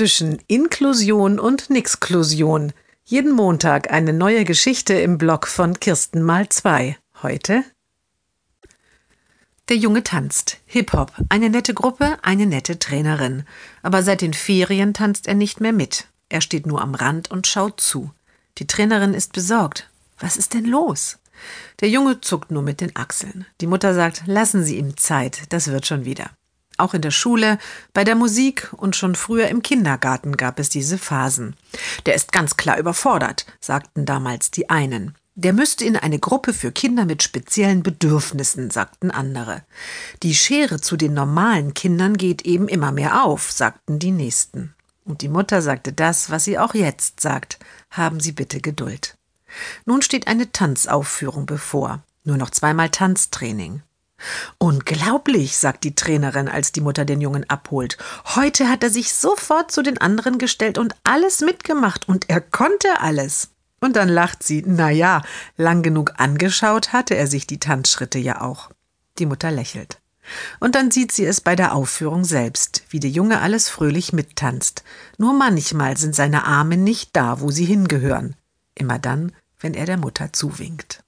zwischen Inklusion und Nixklusion. Jeden Montag eine neue Geschichte im Blog von Kirsten mal zwei. Heute der Junge tanzt. Hip-Hop. Eine nette Gruppe, eine nette Trainerin. Aber seit den Ferien tanzt er nicht mehr mit. Er steht nur am Rand und schaut zu. Die Trainerin ist besorgt. Was ist denn los? Der Junge zuckt nur mit den Achseln. Die Mutter sagt, lassen Sie ihm Zeit, das wird schon wieder. Auch in der Schule, bei der Musik und schon früher im Kindergarten gab es diese Phasen. Der ist ganz klar überfordert, sagten damals die einen. Der müsste in eine Gruppe für Kinder mit speziellen Bedürfnissen, sagten andere. Die Schere zu den normalen Kindern geht eben immer mehr auf, sagten die nächsten. Und die Mutter sagte das, was sie auch jetzt sagt. Haben Sie bitte Geduld. Nun steht eine Tanzaufführung bevor. Nur noch zweimal Tanztraining. Unglaublich, sagt die Trainerin, als die Mutter den Jungen abholt. Heute hat er sich sofort zu den anderen gestellt und alles mitgemacht und er konnte alles. Und dann lacht sie. Na ja, lang genug angeschaut hatte er sich die Tanzschritte ja auch. Die Mutter lächelt. Und dann sieht sie es bei der Aufführung selbst, wie der Junge alles fröhlich mittanzt. Nur manchmal sind seine Arme nicht da, wo sie hingehören. Immer dann, wenn er der Mutter zuwinkt.